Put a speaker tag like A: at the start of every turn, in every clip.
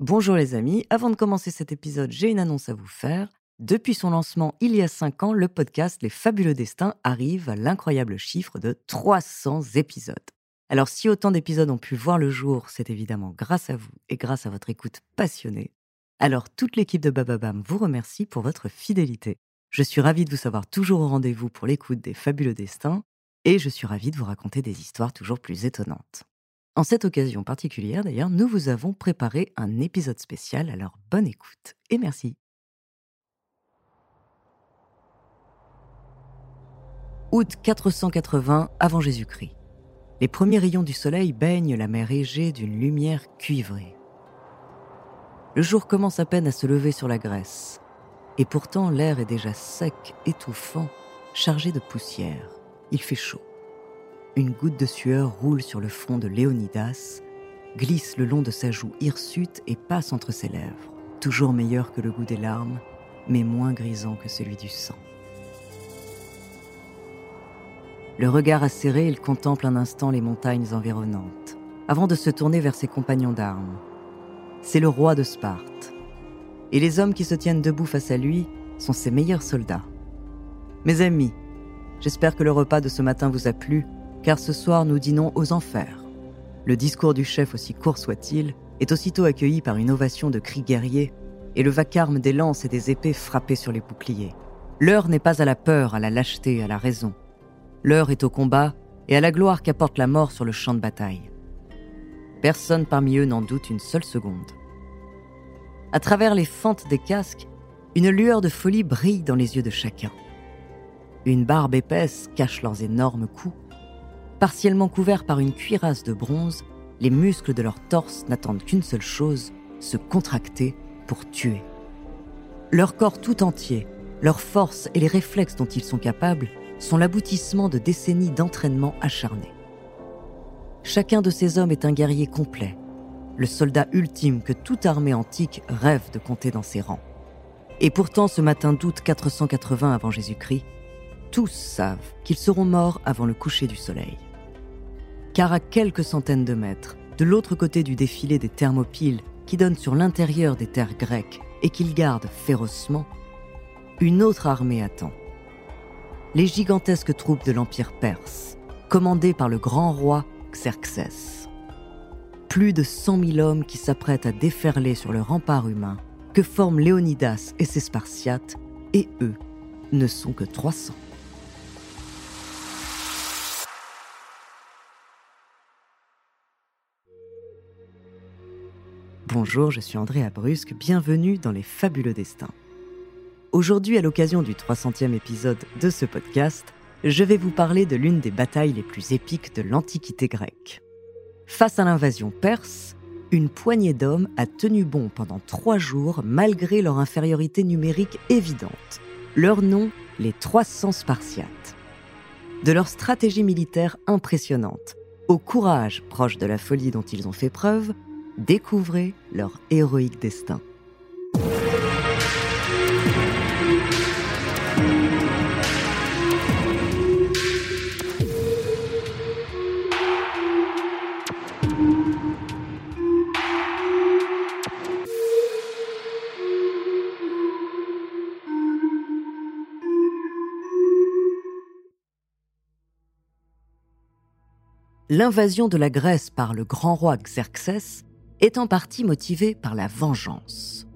A: Bonjour les amis, avant de commencer cet épisode, j'ai une annonce à vous faire. Depuis son lancement il y a 5 ans, le podcast Les Fabuleux Destins arrive à l'incroyable chiffre de 300 épisodes. Alors si autant d'épisodes ont pu voir le jour, c'est évidemment grâce à vous et grâce à votre écoute passionnée. Alors toute l'équipe de Bababam vous remercie pour votre fidélité. Je suis ravie de vous savoir toujours au rendez-vous pour l'écoute des Fabuleux Destins et je suis ravie de vous raconter des histoires toujours plus étonnantes. En cette occasion particulière d'ailleurs, nous vous avons préparé un épisode spécial, alors bonne écoute et merci. Août 480 avant Jésus-Christ. Les premiers rayons du soleil baignent la mer Égée d'une lumière cuivrée. Le jour commence à peine à se lever sur la Grèce, et pourtant l'air est déjà sec, étouffant, chargé de poussière. Il fait chaud. Une goutte de sueur roule sur le front de Léonidas, glisse le long de sa joue hirsute et passe entre ses lèvres, toujours meilleur que le goût des larmes, mais moins grisant que celui du sang. Le regard acéré, il contemple un instant les montagnes environnantes, avant de se tourner vers ses compagnons d'armes. C'est le roi de Sparte. Et les hommes qui se tiennent debout face à lui sont ses meilleurs soldats. Mes amis, j'espère que le repas de ce matin vous a plu car ce soir nous dînons aux enfers. Le discours du chef, aussi court soit-il, est aussitôt accueilli par une ovation de cris guerriers et le vacarme des lances et des épées frappées sur les boucliers. L'heure n'est pas à la peur, à la lâcheté, à la raison. L'heure est au combat et à la gloire qu'apporte la mort sur le champ de bataille. Personne parmi eux n'en doute une seule seconde. À travers les fentes des casques, une lueur de folie brille dans les yeux de chacun. Une barbe épaisse cache leurs énormes coups Partiellement couverts par une cuirasse de bronze, les muscles de leur torse n'attendent qu'une seule chose, se contracter pour tuer. Leur corps tout entier, leur force et les réflexes dont ils sont capables sont l'aboutissement de décennies d'entraînement acharné. Chacun de ces hommes est un guerrier complet, le soldat ultime que toute armée antique rêve de compter dans ses rangs. Et pourtant, ce matin d'août 480 avant Jésus-Christ, tous savent qu'ils seront morts avant le coucher du soleil car à quelques centaines de mètres, de l'autre côté du défilé des thermopyles qui donnent sur l'intérieur des terres grecques et qu'ils gardent férocement, une autre armée attend. Les gigantesques troupes de l'Empire perse, commandées par le grand roi Xerxès. Plus de 100 000 hommes qui s'apprêtent à déferler sur le rempart humain que forment Léonidas et ses Spartiates, et eux ne sont que 300. Bonjour, je suis Andrea Brusque, bienvenue dans Les Fabuleux Destins. Aujourd'hui, à l'occasion du 300e épisode de ce podcast, je vais vous parler de l'une des batailles les plus épiques de l'Antiquité grecque. Face à l'invasion perse, une poignée d'hommes a tenu bon pendant trois jours malgré leur infériorité numérique évidente. Leur nom, les 300 Spartiates. De leur stratégie militaire impressionnante, au courage proche de la folie dont ils ont fait preuve, découvrez leur héroïque destin. L'invasion de la Grèce par le grand roi Xerxès est en partie motivé par la vengeance.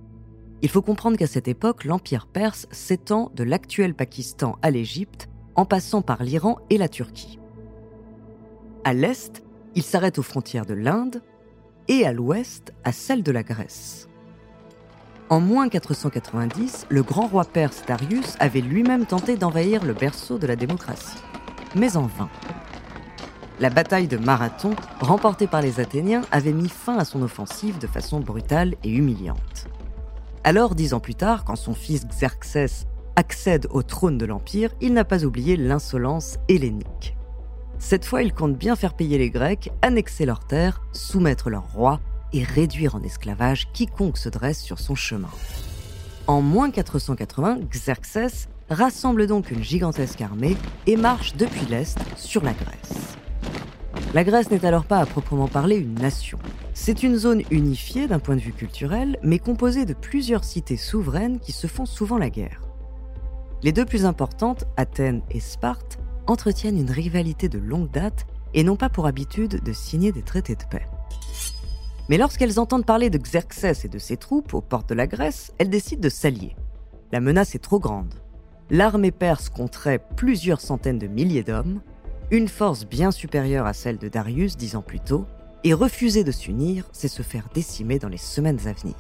A: Il faut comprendre qu'à cette époque, l'Empire perse s'étend de l'actuel Pakistan à l'Égypte, en passant par l'Iran et la Turquie. À l'est, il s'arrête aux frontières de l'Inde et à l'ouest à celles de la Grèce. En moins 490, le grand roi perse Darius avait lui-même tenté d'envahir le berceau de la démocratie, mais en vain la bataille de Marathon, remportée par les Athéniens, avait mis fin à son offensive de façon brutale et humiliante. Alors, dix ans plus tard, quand son fils Xerxès accède au trône de l'Empire, il n'a pas oublié l'insolence hellénique. Cette fois, il compte bien faire payer les Grecs, annexer leurs terres, soumettre leur roi et réduire en esclavage quiconque se dresse sur son chemin. En moins 480, Xerxès rassemble donc une gigantesque armée et marche depuis l'Est sur la Grèce. La Grèce n'est alors pas à proprement parler une nation. C'est une zone unifiée d'un point de vue culturel, mais composée de plusieurs cités souveraines qui se font souvent la guerre. Les deux plus importantes, Athènes et Sparte, entretiennent une rivalité de longue date et n'ont pas pour habitude de signer des traités de paix. Mais lorsqu'elles entendent parler de Xerxès et de ses troupes aux portes de la Grèce, elles décident de s'allier. La menace est trop grande. L'armée perse compterait plusieurs centaines de milliers d'hommes, une force bien supérieure à celle de Darius dix ans plus tôt, et refuser de s'unir, c'est se faire décimer dans les semaines à venir.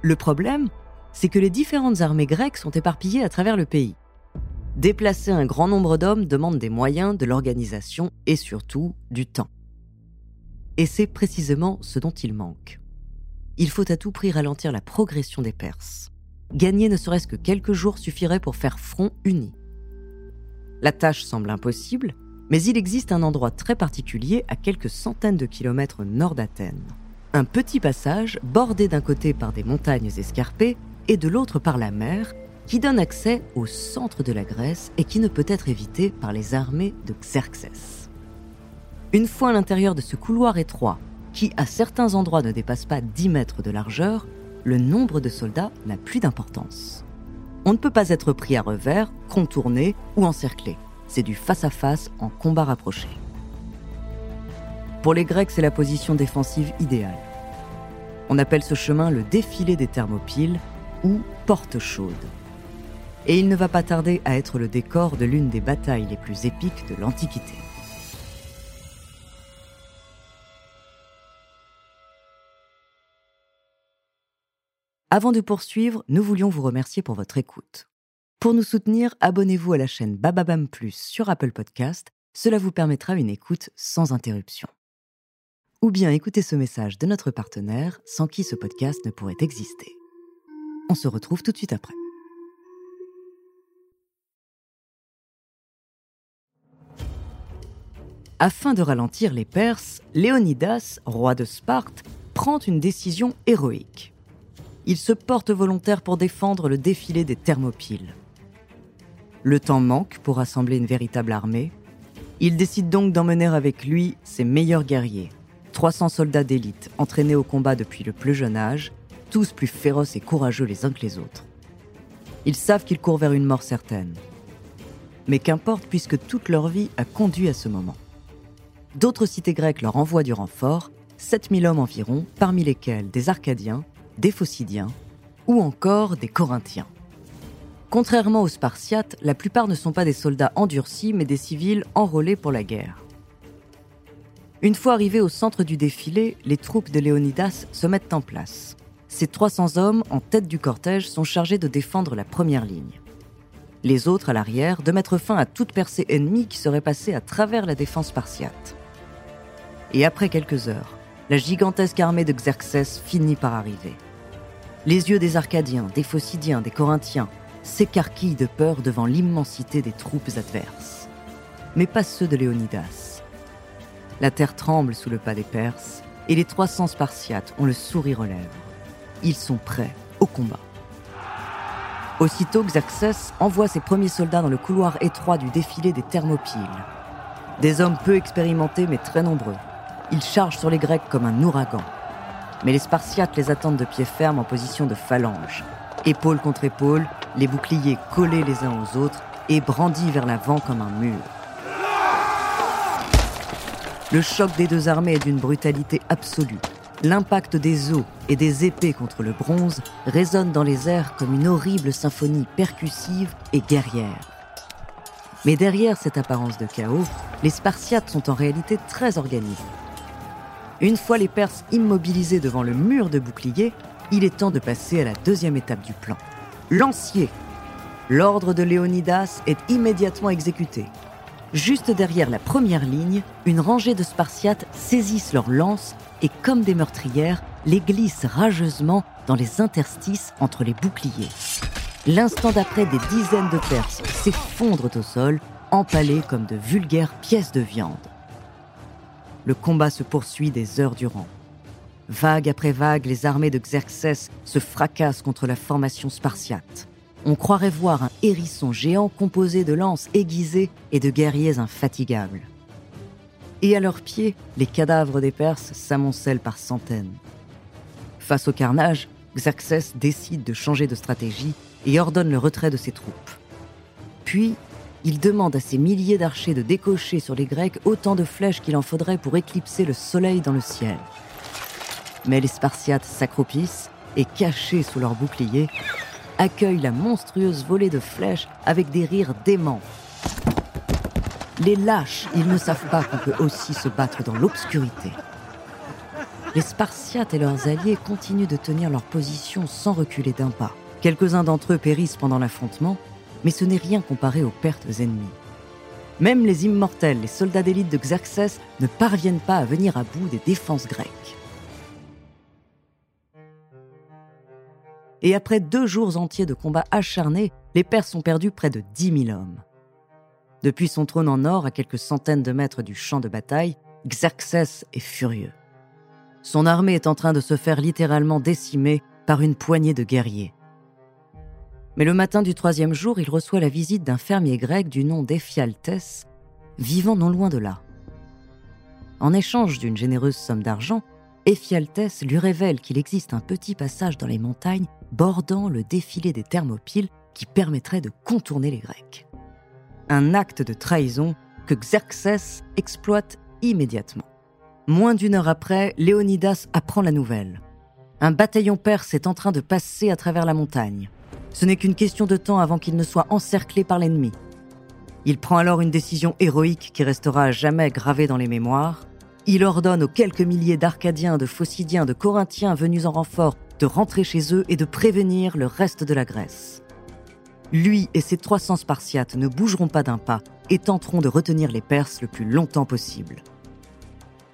A: Le problème, c'est que les différentes armées grecques sont éparpillées à travers le pays. Déplacer un grand nombre d'hommes demande des moyens, de l'organisation et surtout du temps. Et c'est précisément ce dont il manque. Il faut à tout prix ralentir la progression des Perses. Gagner ne serait-ce que quelques jours suffirait pour faire front uni. La tâche semble impossible, mais il existe un endroit très particulier à quelques centaines de kilomètres nord d'Athènes. Un petit passage bordé d'un côté par des montagnes escarpées et de l'autre par la mer, qui donne accès au centre de la Grèce et qui ne peut être évité par les armées de Xerxès. Une fois à l'intérieur de ce couloir étroit, qui à certains endroits ne dépasse pas 10 mètres de largeur, le nombre de soldats n'a plus d'importance. On ne peut pas être pris à revers, contourné ou encerclé. C'est du face-à-face en combat rapproché. Pour les Grecs, c'est la position défensive idéale. On appelle ce chemin le défilé des Thermopyles ou porte chaude. Et il ne va pas tarder à être le décor de l'une des batailles les plus épiques de l'Antiquité. Avant de poursuivre, nous voulions vous remercier pour votre écoute. Pour nous soutenir, abonnez-vous à la chaîne Bababam Plus sur Apple Podcast, cela vous permettra une écoute sans interruption. Ou bien écoutez ce message de notre partenaire sans qui ce podcast ne pourrait exister. On se retrouve tout de suite après. Afin de ralentir les Perses, Léonidas, roi de Sparte, prend une décision héroïque. Il se porte volontaire pour défendre le défilé des Thermopyles. Le temps manque pour rassembler une véritable armée. Il décide donc d'emmener avec lui ses meilleurs guerriers, 300 soldats d'élite entraînés au combat depuis le plus jeune âge tous plus féroces et courageux les uns que les autres. Ils savent qu'ils courent vers une mort certaine. Mais qu'importe puisque toute leur vie a conduit à ce moment. D'autres cités grecques leur envoient du renfort, 7000 hommes environ, parmi lesquels des Arcadiens, des Phocidiens ou encore des Corinthiens. Contrairement aux Spartiates, la plupart ne sont pas des soldats endurcis mais des civils enrôlés pour la guerre. Une fois arrivés au centre du défilé, les troupes de Léonidas se mettent en place. Ces 300 hommes en tête du cortège sont chargés de défendre la première ligne. Les autres à l'arrière de mettre fin à toute percée ennemie qui serait passée à travers la défense spartiate. Et après quelques heures, la gigantesque armée de Xerxès finit par arriver. Les yeux des Arcadiens, des Phocidiens, des Corinthiens s'écarquillent de peur devant l'immensité des troupes adverses. Mais pas ceux de Léonidas. La terre tremble sous le pas des Perses et les 300 Spartiates ont le sourire aux lèvres ils sont prêts au combat. Aussitôt, Xerxès envoie ses premiers soldats dans le couloir étroit du défilé des Thermopyles. Des hommes peu expérimentés mais très nombreux. Ils chargent sur les Grecs comme un ouragan. Mais les Spartiates les attendent de pied ferme en position de phalange. Épaule contre épaule, les boucliers collés les uns aux autres et brandis vers l'avant comme un mur. Le choc des deux armées est d'une brutalité absolue. L'impact des os et des épées contre le bronze résonne dans les airs comme une horrible symphonie percussive et guerrière. Mais derrière cette apparence de chaos, les Spartiates sont en réalité très organisés. Une fois les Perses immobilisés devant le mur de boucliers, il est temps de passer à la deuxième étape du plan. Lancier. L'ordre de Léonidas est immédiatement exécuté. Juste derrière la première ligne, une rangée de Spartiates saisissent leurs lances et, comme des meurtrières, les glissent rageusement dans les interstices entre les boucliers. L'instant d'après, des dizaines de Perses s'effondrent au sol, empalés comme de vulgaires pièces de viande. Le combat se poursuit des heures durant. Vague après vague, les armées de Xerxès se fracassent contre la formation spartiate. On croirait voir un hérisson géant composé de lances aiguisées et de guerriers infatigables. et à leurs pieds, les cadavres des Perses s'amoncellent par centaines. Face au carnage, Xerxès décide de changer de stratégie et ordonne le retrait de ses troupes. Puis, il demande à ses milliers d'archers de décocher sur les Grecs autant de flèches qu'il en faudrait pour éclipser le soleil dans le ciel. Mais les Spartiates s'accroupissent et, cachés sous leurs boucliers, accueillent la monstrueuse volée de flèches avec des rires déments. Les lâches, ils ne savent pas qu'on peut aussi se battre dans l'obscurité. Les Spartiates et leurs alliés continuent de tenir leur position sans reculer d'un pas. Quelques-uns d'entre eux périssent pendant l'affrontement, mais ce n'est rien comparé aux pertes ennemies. Même les immortels, les soldats d'élite de Xerxès, ne parviennent pas à venir à bout des défenses grecques. Et après deux jours entiers de combats acharnés, les Perses ont perdu près de 10 000 hommes. Depuis son trône en or, à quelques centaines de mètres du champ de bataille, Xerxès est furieux. Son armée est en train de se faire littéralement décimer par une poignée de guerriers. Mais le matin du troisième jour, il reçoit la visite d'un fermier grec du nom d'Ephialtès, vivant non loin de là. En échange d'une généreuse somme d'argent, Ephialtès lui révèle qu'il existe un petit passage dans les montagnes bordant le défilé des Thermopyles qui permettrait de contourner les Grecs. Un acte de trahison que Xerxès exploite immédiatement. Moins d'une heure après, Léonidas apprend la nouvelle. Un bataillon perse est en train de passer à travers la montagne. Ce n'est qu'une question de temps avant qu'il ne soit encerclé par l'ennemi. Il prend alors une décision héroïque qui restera à jamais gravée dans les mémoires. Il ordonne aux quelques milliers d'Arcadiens, de Phocidiens, de Corinthiens venus en renfort de rentrer chez eux et de prévenir le reste de la Grèce. Lui et ses 300 Spartiates ne bougeront pas d'un pas et tenteront de retenir les Perses le plus longtemps possible.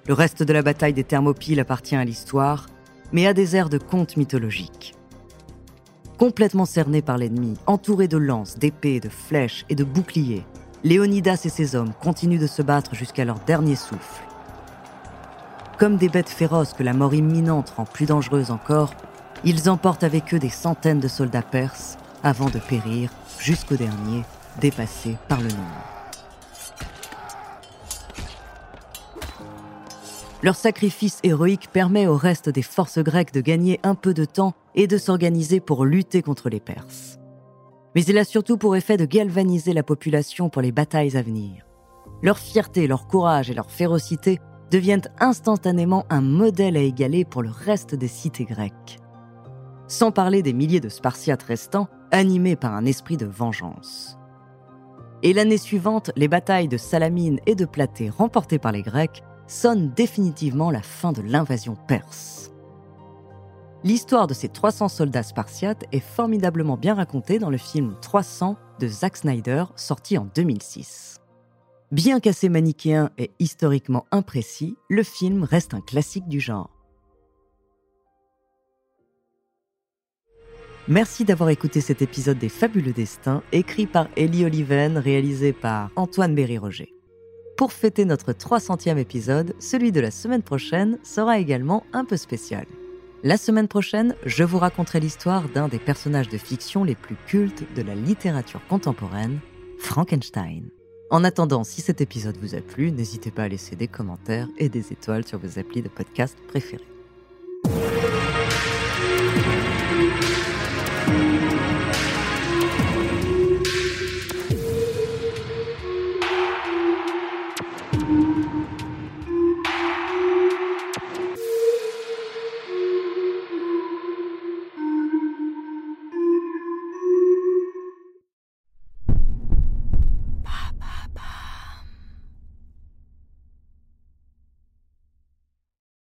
A: Le reste de la bataille des Thermopyles appartient à l'histoire, mais à des airs de contes mythologiques. Complètement cerné par l'ennemi, entouré de lances, d'épées, de flèches et de boucliers, Léonidas et ses hommes continuent de se battre jusqu'à leur dernier souffle. Comme des bêtes féroces que la mort imminente rend plus dangereuses encore, ils emportent avec eux des centaines de soldats perses avant de périr jusqu'au dernier, dépassés par le nombre. Leur sacrifice héroïque permet au reste des forces grecques de gagner un peu de temps et de s'organiser pour lutter contre les Perses. Mais il a surtout pour effet de galvaniser la population pour les batailles à venir. Leur fierté, leur courage et leur férocité deviennent instantanément un modèle à égaler pour le reste des cités grecques. Sans parler des milliers de Spartiates restants, animés par un esprit de vengeance. Et l'année suivante, les batailles de Salamine et de Platée remportées par les Grecs sonne définitivement la fin de l'invasion perse. L'histoire de ces 300 soldats spartiates est formidablement bien racontée dans le film 300 de Zack Snyder, sorti en 2006. Bien qu'assez manichéen et historiquement imprécis, le film reste un classique du genre. Merci d'avoir écouté cet épisode des Fabuleux Destins, écrit par Ellie Oliven, réalisé par Antoine Berry-Roger. Pour fêter notre 300e épisode, celui de la semaine prochaine sera également un peu spécial. La semaine prochaine, je vous raconterai l'histoire d'un des personnages de fiction les plus cultes de la littérature contemporaine, Frankenstein. En attendant, si cet épisode vous a plu, n'hésitez pas à laisser des commentaires et des étoiles sur vos applis de podcast préférés.